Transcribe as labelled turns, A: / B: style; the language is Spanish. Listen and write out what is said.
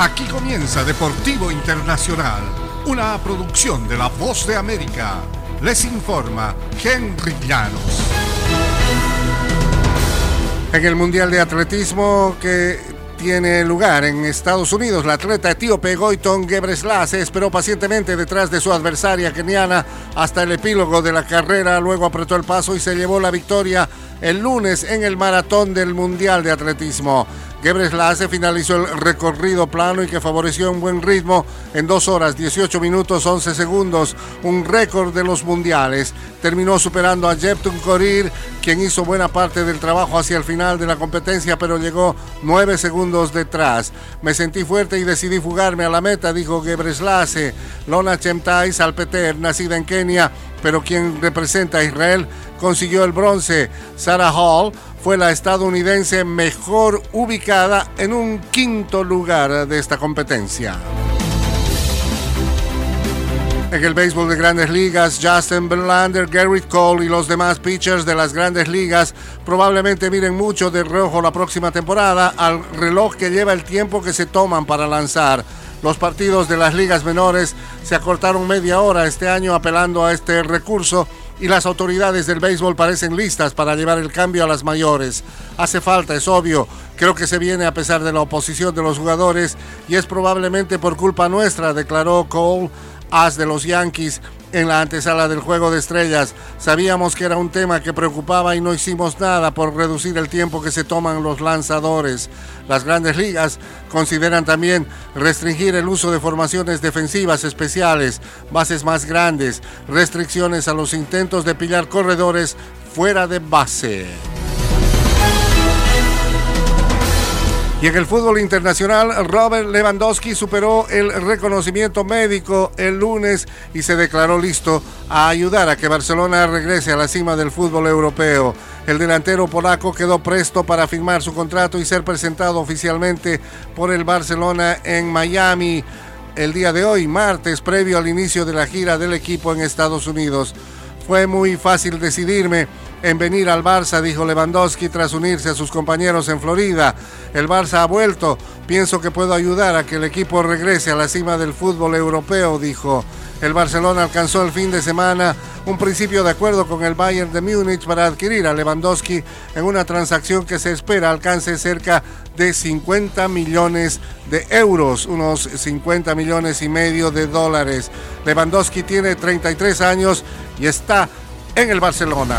A: Aquí comienza Deportivo Internacional, una producción de La Voz de América. Les informa Henry Llanos.
B: En el Mundial de Atletismo que tiene lugar en Estados Unidos. La atleta etíope Goiton Gebreselassie esperó pacientemente detrás de su adversaria keniana hasta el epílogo de la carrera, luego apretó el paso y se llevó la victoria el lunes en el maratón del Mundial de Atletismo. Gebreselassie finalizó el recorrido plano y que favoreció un buen ritmo en 2 horas 18 minutos 11 segundos, un récord de los mundiales. Terminó superando a Jeptun Korir, quien hizo buena parte del trabajo hacia el final de la competencia, pero llegó 9 segundos detrás. Me sentí fuerte y decidí fugarme a la meta, dijo Gebreselassie. Lona Chemtai Salpeter, nacida en Kenia, pero quien representa a Israel, consiguió el bronce. Sarah Hall fue la estadounidense mejor ubicada en un quinto lugar de esta competencia. En el béisbol de grandes ligas, Justin Verlander, Garrett Cole y los demás pitchers de las grandes ligas probablemente miren mucho de rojo la próxima temporada al reloj que lleva el tiempo que se toman para lanzar. Los partidos de las ligas menores se acortaron media hora este año apelando a este recurso y las autoridades del béisbol parecen listas para llevar el cambio a las mayores. Hace falta, es obvio. Creo que se viene a pesar de la oposición de los jugadores y es probablemente por culpa nuestra, declaró Cole, as de los Yankees, en la antesala del Juego de Estrellas. Sabíamos que era un tema que preocupaba y no hicimos nada por reducir el tiempo que se toman los lanzadores. Las grandes ligas consideran también restringir el uso de formaciones defensivas especiales, bases más grandes, restricciones a los intentos de pillar corredores fuera de base. Y en el fútbol internacional, Robert Lewandowski superó el reconocimiento médico el lunes y se declaró listo a ayudar a que Barcelona regrese a la cima del fútbol europeo. El delantero polaco quedó presto para firmar su contrato y ser presentado oficialmente por el Barcelona en Miami el día de hoy, martes, previo al inicio de la gira del equipo en Estados Unidos. Fue muy fácil decidirme en venir al Barça, dijo Lewandowski tras unirse a sus compañeros en Florida. El Barça ha vuelto. Pienso que puedo ayudar a que el equipo regrese a la cima del fútbol europeo, dijo. El Barcelona alcanzó el fin de semana un principio de acuerdo con el Bayern de Múnich para adquirir a Lewandowski en una transacción que se espera alcance cerca de 50 millones de euros, unos 50 millones y medio de dólares. Lewandowski tiene 33 años y está en el Barcelona.